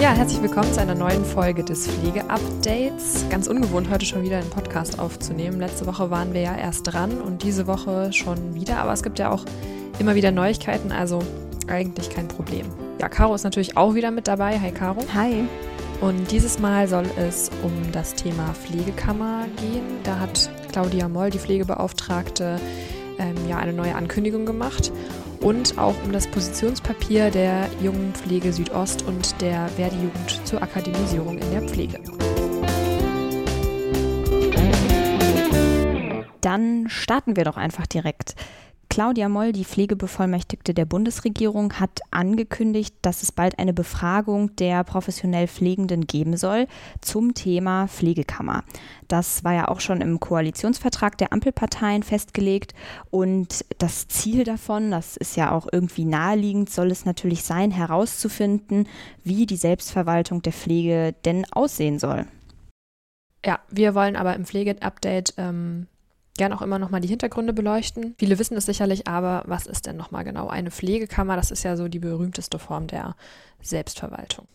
Ja, herzlich willkommen zu einer neuen Folge des Pflege-Updates. Ganz ungewohnt, heute schon wieder einen Podcast aufzunehmen. Letzte Woche waren wir ja erst dran und diese Woche schon wieder, aber es gibt ja auch immer wieder Neuigkeiten, also eigentlich kein Problem. Ja, Caro ist natürlich auch wieder mit dabei. Hi, Caro. Hi. Und dieses Mal soll es um das Thema Pflegekammer gehen. Da hat Claudia Moll, die Pflegebeauftragte, ähm, ja eine neue Ankündigung gemacht und auch um das Positionspapier der Jungen Pflege Südost und der Verdi-Jugend zur Akademisierung in der Pflege. Dann starten wir doch einfach direkt. Claudia Moll, die Pflegebevollmächtigte der Bundesregierung, hat angekündigt, dass es bald eine Befragung der professionell Pflegenden geben soll zum Thema Pflegekammer. Das war ja auch schon im Koalitionsvertrag der Ampelparteien festgelegt und das Ziel davon, das ist ja auch irgendwie naheliegend, soll es natürlich sein, herauszufinden, wie die Selbstverwaltung der Pflege denn aussehen soll. Ja, wir wollen aber im Pflege-Update ähm gern auch immer nochmal die Hintergründe beleuchten. Viele wissen es sicherlich, aber was ist denn nochmal genau eine Pflegekammer? Das ist ja so die berühmteste Form der Selbstverwaltung.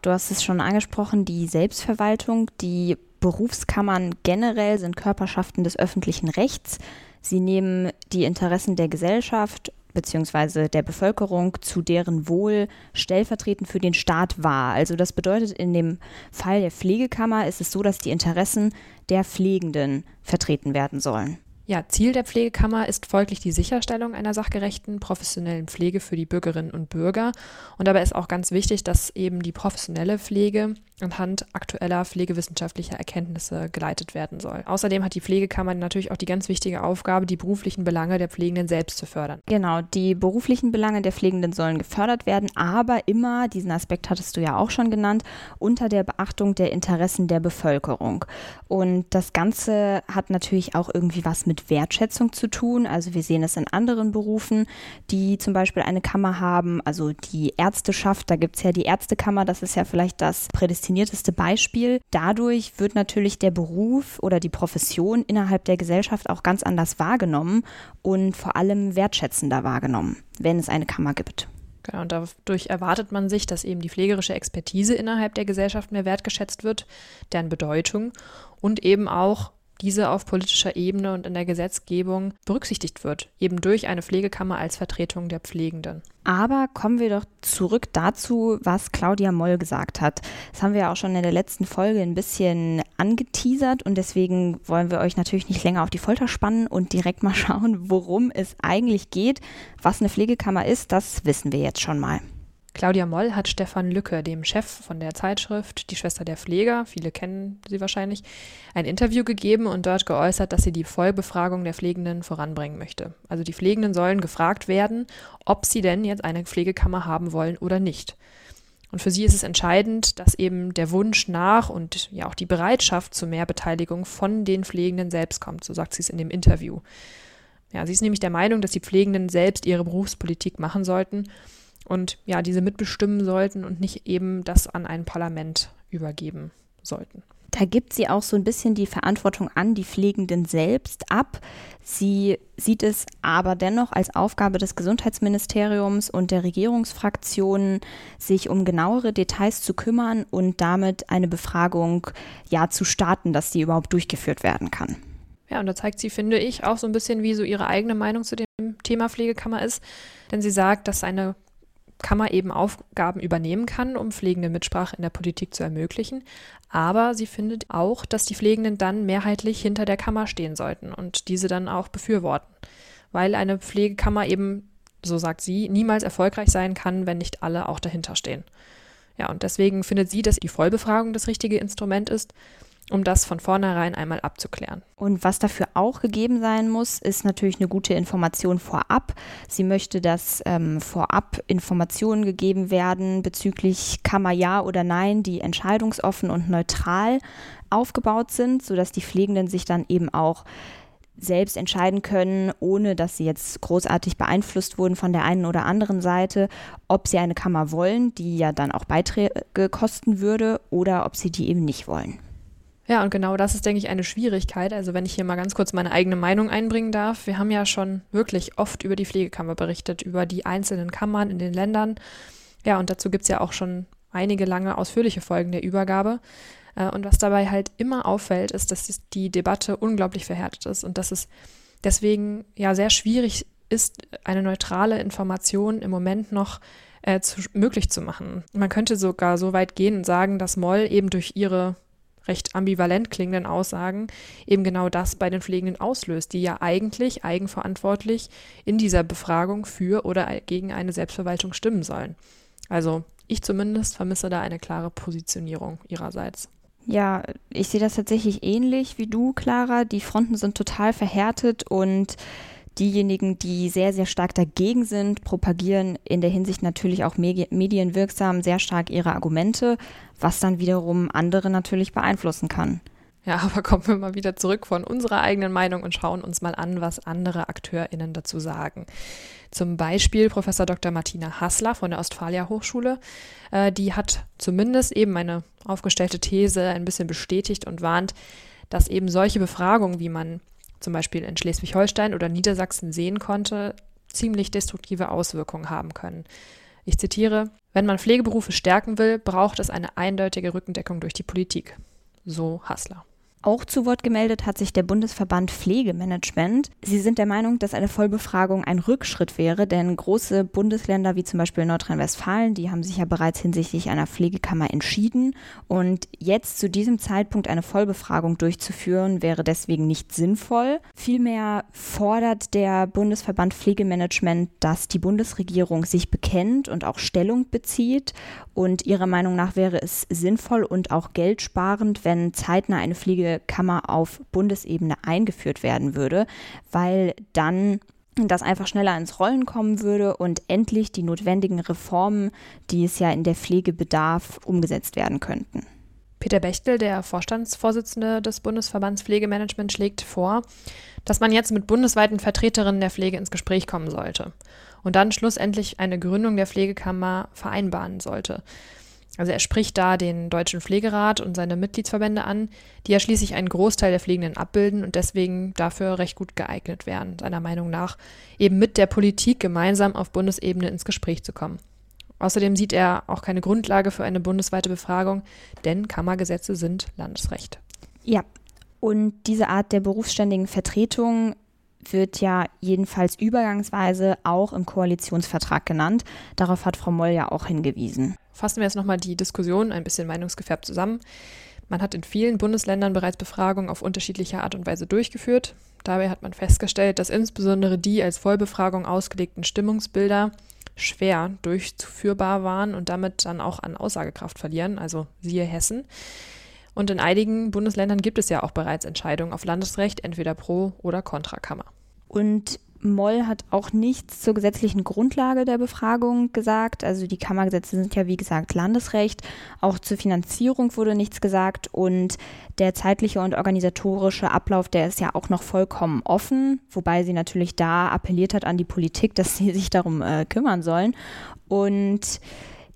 Du hast es schon angesprochen, die Selbstverwaltung, die Berufskammern generell sind Körperschaften des öffentlichen Rechts. Sie nehmen die Interessen der Gesellschaft bzw. der Bevölkerung zu deren Wohl stellvertretend für den Staat wahr. Also das bedeutet, in dem Fall der Pflegekammer ist es so, dass die Interessen der Pflegenden vertreten werden sollen. Ja, Ziel der Pflegekammer ist folglich die Sicherstellung einer sachgerechten, professionellen Pflege für die Bürgerinnen und Bürger. Und dabei ist auch ganz wichtig, dass eben die professionelle Pflege anhand aktueller pflegewissenschaftlicher Erkenntnisse geleitet werden soll. Außerdem hat die Pflegekammer natürlich auch die ganz wichtige Aufgabe, die beruflichen Belange der Pflegenden selbst zu fördern. Genau, die beruflichen Belange der Pflegenden sollen gefördert werden, aber immer, diesen Aspekt hattest du ja auch schon genannt, unter der Beachtung der Interessen der Bevölkerung. Und das Ganze hat natürlich auch irgendwie was mit Wertschätzung zu tun. Also wir sehen es in anderen Berufen, die zum Beispiel eine Kammer haben, also die Ärzteschaft, da gibt es ja die Ärztekammer, das ist ja vielleicht das prädestinierte prädestinierteste Beispiel. Dadurch wird natürlich der Beruf oder die Profession innerhalb der Gesellschaft auch ganz anders wahrgenommen und vor allem wertschätzender wahrgenommen, wenn es eine Kammer gibt. Genau, und dadurch erwartet man sich, dass eben die pflegerische Expertise innerhalb der Gesellschaft mehr wertgeschätzt wird, deren Bedeutung und eben auch diese auf politischer Ebene und in der Gesetzgebung berücksichtigt wird, eben durch eine Pflegekammer als Vertretung der Pflegenden. Aber kommen wir doch zurück dazu, was Claudia Moll gesagt hat. Das haben wir ja auch schon in der letzten Folge ein bisschen angeteasert und deswegen wollen wir euch natürlich nicht länger auf die Folter spannen und direkt mal schauen, worum es eigentlich geht. Was eine Pflegekammer ist, das wissen wir jetzt schon mal. Claudia Moll hat Stefan Lücke, dem Chef von der Zeitschrift Die Schwester der Pfleger, viele kennen sie wahrscheinlich, ein Interview gegeben und dort geäußert, dass sie die Vollbefragung der Pflegenden voranbringen möchte. Also die Pflegenden sollen gefragt werden, ob sie denn jetzt eine Pflegekammer haben wollen oder nicht. Und für sie ist es entscheidend, dass eben der Wunsch nach und ja auch die Bereitschaft zu mehr Beteiligung von den Pflegenden selbst kommt, so sagt sie es in dem Interview. Ja, sie ist nämlich der Meinung, dass die Pflegenden selbst ihre Berufspolitik machen sollten und ja, diese mitbestimmen sollten und nicht eben das an ein Parlament übergeben sollten. Da gibt sie auch so ein bisschen die Verantwortung an die Pflegenden selbst ab. Sie sieht es aber dennoch als Aufgabe des Gesundheitsministeriums und der Regierungsfraktionen, sich um genauere Details zu kümmern und damit eine Befragung ja zu starten, dass die überhaupt durchgeführt werden kann. Ja, und da zeigt sie, finde ich, auch so ein bisschen, wie so ihre eigene Meinung zu dem Thema Pflegekammer ist. Denn sie sagt, dass eine Kammer eben Aufgaben übernehmen kann, um pflegende Mitsprache in der Politik zu ermöglichen. Aber sie findet auch, dass die Pflegenden dann mehrheitlich hinter der Kammer stehen sollten und diese dann auch befürworten. Weil eine Pflegekammer eben, so sagt sie, niemals erfolgreich sein kann, wenn nicht alle auch dahinter stehen. Ja, und deswegen findet sie, dass die Vollbefragung das richtige Instrument ist um das von vornherein einmal abzuklären. Und was dafür auch gegeben sein muss, ist natürlich eine gute Information vorab. Sie möchte, dass ähm, vorab Informationen gegeben werden bezüglich Kammer ja oder nein, die entscheidungsoffen und neutral aufgebaut sind, sodass die Pflegenden sich dann eben auch selbst entscheiden können, ohne dass sie jetzt großartig beeinflusst wurden von der einen oder anderen Seite, ob sie eine Kammer wollen, die ja dann auch Beiträge kosten würde, oder ob sie die eben nicht wollen. Ja, und genau das ist, denke ich, eine Schwierigkeit. Also wenn ich hier mal ganz kurz meine eigene Meinung einbringen darf. Wir haben ja schon wirklich oft über die Pflegekammer berichtet, über die einzelnen Kammern in den Ländern. Ja, und dazu gibt es ja auch schon einige lange ausführliche Folgen der Übergabe. Äh, und was dabei halt immer auffällt, ist, dass die Debatte unglaublich verhärtet ist und dass es deswegen ja sehr schwierig ist, eine neutrale Information im Moment noch äh, zu, möglich zu machen. Man könnte sogar so weit gehen und sagen, dass Moll eben durch ihre recht ambivalent klingenden Aussagen eben genau das bei den Pflegenden auslöst, die ja eigentlich eigenverantwortlich in dieser Befragung für oder gegen eine Selbstverwaltung stimmen sollen. Also ich zumindest vermisse da eine klare Positionierung ihrerseits. Ja, ich sehe das tatsächlich ähnlich wie du, Clara. Die Fronten sind total verhärtet und diejenigen, die sehr, sehr stark dagegen sind, propagieren in der Hinsicht natürlich auch medienwirksam sehr stark ihre Argumente, was dann wiederum andere natürlich beeinflussen kann. Ja, aber kommen wir mal wieder zurück von unserer eigenen Meinung und schauen uns mal an, was andere AkteurInnen dazu sagen. Zum Beispiel Professor Dr. Martina Hassler von der Ostfalia Hochschule. Äh, die hat zumindest eben eine aufgestellte These ein bisschen bestätigt und warnt, dass eben solche Befragungen, wie man zum Beispiel in Schleswig-Holstein oder Niedersachsen sehen konnte, ziemlich destruktive Auswirkungen haben können. Ich zitiere, wenn man Pflegeberufe stärken will, braucht es eine eindeutige Rückendeckung durch die Politik. So Hassler. Auch zu Wort gemeldet hat sich der Bundesverband Pflegemanagement. Sie sind der Meinung, dass eine Vollbefragung ein Rückschritt wäre, denn große Bundesländer wie zum Beispiel Nordrhein-Westfalen, die haben sich ja bereits hinsichtlich einer Pflegekammer entschieden. Und jetzt zu diesem Zeitpunkt eine Vollbefragung durchzuführen, wäre deswegen nicht sinnvoll. Vielmehr fordert der Bundesverband Pflegemanagement, dass die Bundesregierung sich bekennt und auch Stellung bezieht. Und ihrer Meinung nach wäre es sinnvoll und auch geldsparend, wenn zeitnah eine Pflege Kammer auf Bundesebene eingeführt werden würde, weil dann das einfach schneller ins Rollen kommen würde und endlich die notwendigen Reformen, die es ja in der Pflege bedarf, umgesetzt werden könnten. Peter Bechtel, der Vorstandsvorsitzende des Bundesverbands Pflegemanagement, schlägt vor, dass man jetzt mit bundesweiten Vertreterinnen der Pflege ins Gespräch kommen sollte und dann schlussendlich eine Gründung der Pflegekammer vereinbaren sollte. Also er spricht da den Deutschen Pflegerat und seine Mitgliedsverbände an, die ja schließlich einen Großteil der Pflegenden abbilden und deswegen dafür recht gut geeignet wären, seiner Meinung nach, eben mit der Politik gemeinsam auf Bundesebene ins Gespräch zu kommen. Außerdem sieht er auch keine Grundlage für eine bundesweite Befragung, denn Kammergesetze sind Landesrecht. Ja, und diese Art der berufsständigen Vertretung wird ja jedenfalls übergangsweise auch im Koalitionsvertrag genannt. Darauf hat Frau Moll ja auch hingewiesen. Fassen wir jetzt nochmal die Diskussion ein bisschen meinungsgefärbt zusammen. Man hat in vielen Bundesländern bereits Befragungen auf unterschiedliche Art und Weise durchgeführt. Dabei hat man festgestellt, dass insbesondere die als Vollbefragung ausgelegten Stimmungsbilder schwer durchzuführbar waren und damit dann auch an Aussagekraft verlieren, also siehe Hessen. Und in einigen Bundesländern gibt es ja auch bereits Entscheidungen auf Landesrecht, entweder pro oder contra Kammer. Und Moll hat auch nichts zur gesetzlichen Grundlage der Befragung gesagt. Also die Kammergesetze sind ja wie gesagt Landesrecht. Auch zur Finanzierung wurde nichts gesagt und der zeitliche und organisatorische Ablauf, der ist ja auch noch vollkommen offen, wobei sie natürlich da appelliert hat an die Politik, dass sie sich darum äh, kümmern sollen. Und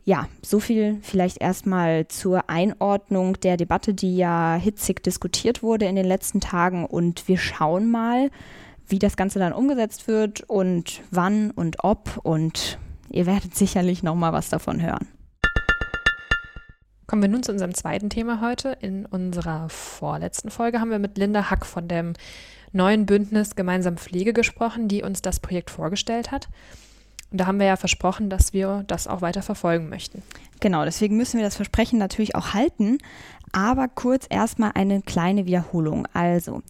ja, so viel vielleicht erstmal zur Einordnung der Debatte, die ja hitzig diskutiert wurde in den letzten Tagen. Und wir schauen mal, wie das Ganze dann umgesetzt wird und wann und ob. Und ihr werdet sicherlich noch mal was davon hören. Kommen wir nun zu unserem zweiten Thema heute. In unserer vorletzten Folge haben wir mit Linda Hack von dem neuen Bündnis Gemeinsam Pflege gesprochen, die uns das Projekt vorgestellt hat. Und da haben wir ja versprochen, dass wir das auch weiter verfolgen möchten. Genau, deswegen müssen wir das Versprechen natürlich auch halten. Aber kurz erstmal eine kleine Wiederholung. Also,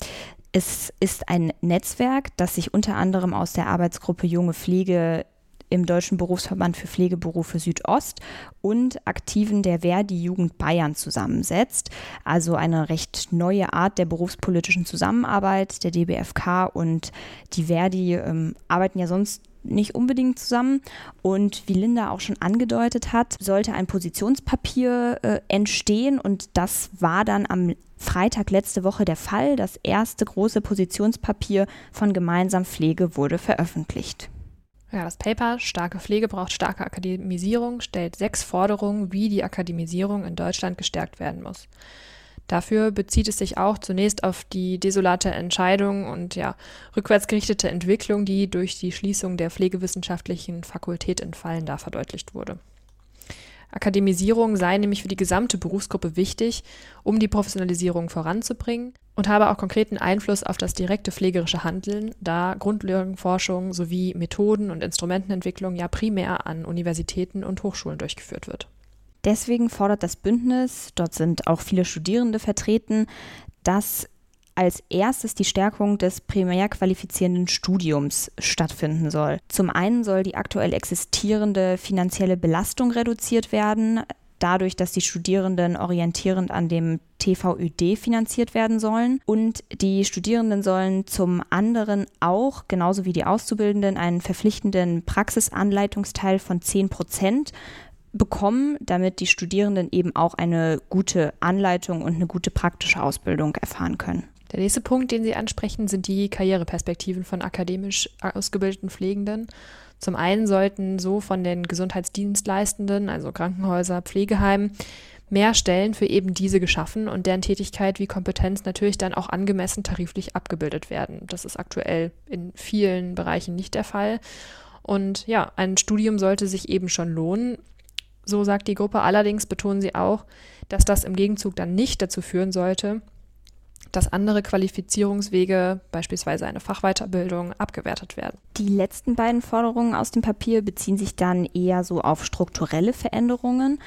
es ist ein Netzwerk, das sich unter anderem aus der Arbeitsgruppe Junge Pflege im Deutschen Berufsverband für Pflegeberufe Südost und Aktiven der Verdi Jugend Bayern zusammensetzt. Also eine recht neue Art der berufspolitischen Zusammenarbeit. Der DBFK und die Verdi ähm, arbeiten ja sonst nicht unbedingt zusammen. Und wie Linda auch schon angedeutet hat, sollte ein Positionspapier äh, entstehen und das war dann am Freitag letzte Woche der Fall. Das erste große Positionspapier von Gemeinsam Pflege wurde veröffentlicht. Ja, das Paper Starke Pflege braucht starke Akademisierung stellt sechs Forderungen, wie die Akademisierung in Deutschland gestärkt werden muss. Dafür bezieht es sich auch zunächst auf die desolate Entscheidung und ja, rückwärtsgerichtete Entwicklung, die durch die Schließung der pflegewissenschaftlichen Fakultät in Fallenda verdeutlicht wurde. Akademisierung sei nämlich für die gesamte Berufsgruppe wichtig, um die Professionalisierung voranzubringen und habe auch konkreten Einfluss auf das direkte pflegerische Handeln, da Grundlagenforschung sowie Methoden- und Instrumentenentwicklung ja primär an Universitäten und Hochschulen durchgeführt wird. Deswegen fordert das Bündnis, dort sind auch viele Studierende vertreten, dass als erstes die Stärkung des primär qualifizierenden Studiums stattfinden soll. Zum einen soll die aktuell existierende finanzielle Belastung reduziert werden, dadurch, dass die Studierenden orientierend an dem TVÖD finanziert werden sollen. Und die Studierenden sollen zum anderen auch, genauso wie die Auszubildenden, einen verpflichtenden Praxisanleitungsteil von 10 Prozent bekommen, damit die Studierenden eben auch eine gute Anleitung und eine gute praktische Ausbildung erfahren können. Der nächste Punkt, den Sie ansprechen, sind die Karriereperspektiven von akademisch ausgebildeten Pflegenden. Zum einen sollten so von den Gesundheitsdienstleistenden, also Krankenhäuser, Pflegeheimen, mehr Stellen für eben diese geschaffen und deren Tätigkeit wie Kompetenz natürlich dann auch angemessen tariflich abgebildet werden. Das ist aktuell in vielen Bereichen nicht der Fall. Und ja, ein Studium sollte sich eben schon lohnen. So sagt die Gruppe. Allerdings betonen sie auch, dass das im Gegenzug dann nicht dazu führen sollte, dass andere Qualifizierungswege, beispielsweise eine Fachweiterbildung, abgewertet werden. Die letzten beiden Forderungen aus dem Papier beziehen sich dann eher so auf strukturelle Veränderungen,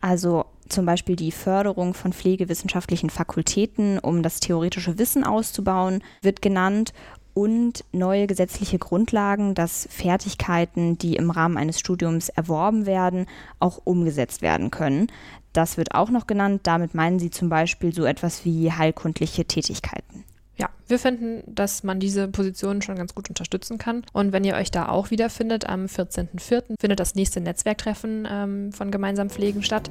also zum Beispiel die Förderung von pflegewissenschaftlichen Fakultäten, um das theoretische Wissen auszubauen, wird genannt und neue gesetzliche Grundlagen, dass Fertigkeiten, die im Rahmen eines Studiums erworben werden, auch umgesetzt werden können. Das wird auch noch genannt. Damit meinen sie zum Beispiel so etwas wie heilkundliche Tätigkeiten. Ja, wir finden, dass man diese Positionen schon ganz gut unterstützen kann. Und wenn ihr euch da auch wiederfindet, am 14.04. findet das nächste Netzwerktreffen ähm, von Gemeinsam Pflegen statt.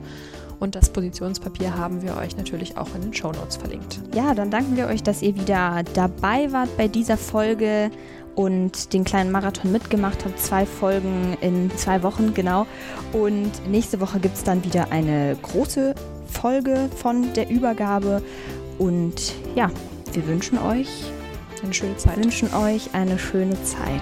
Und das Positionspapier haben wir euch natürlich auch in den Shownotes verlinkt. Ja, dann danken wir euch, dass ihr wieder dabei wart bei dieser Folge und den kleinen Marathon mitgemacht habt. Zwei Folgen in zwei Wochen, genau. Und nächste Woche gibt es dann wieder eine große Folge von der Übergabe. Und ja, wir wünschen euch eine schöne Zeit. Wünschen euch eine schöne Zeit.